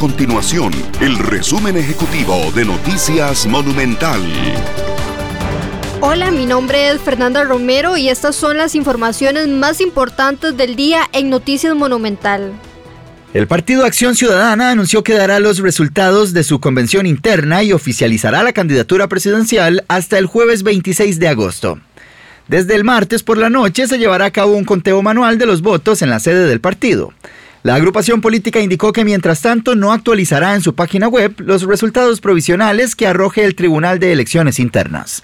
continuación el resumen ejecutivo de Noticias Monumental. Hola, mi nombre es Fernanda Romero y estas son las informaciones más importantes del día en Noticias Monumental. El Partido Acción Ciudadana anunció que dará los resultados de su convención interna y oficializará la candidatura presidencial hasta el jueves 26 de agosto. Desde el martes por la noche se llevará a cabo un conteo manual de los votos en la sede del partido. La agrupación política indicó que mientras tanto no actualizará en su página web los resultados provisionales que arroje el Tribunal de Elecciones Internas.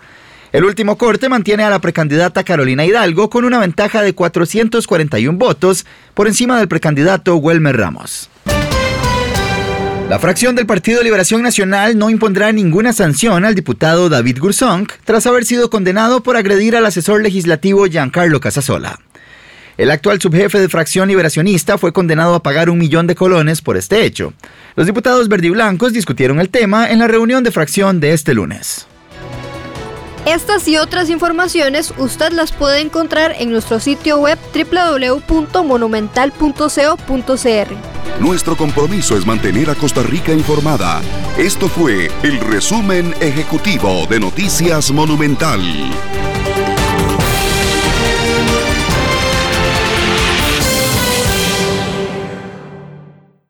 El último corte mantiene a la precandidata Carolina Hidalgo con una ventaja de 441 votos por encima del precandidato Welmer Ramos. La fracción del Partido Liberación Nacional no impondrá ninguna sanción al diputado David Gursong tras haber sido condenado por agredir al asesor legislativo Giancarlo Casasola. El actual subjefe de fracción liberacionista fue condenado a pagar un millón de colones por este hecho. Los diputados verdiblancos discutieron el tema en la reunión de fracción de este lunes. Estas y otras informaciones usted las puede encontrar en nuestro sitio web www.monumental.co.cr. Nuestro compromiso es mantener a Costa Rica informada. Esto fue el resumen ejecutivo de Noticias Monumental.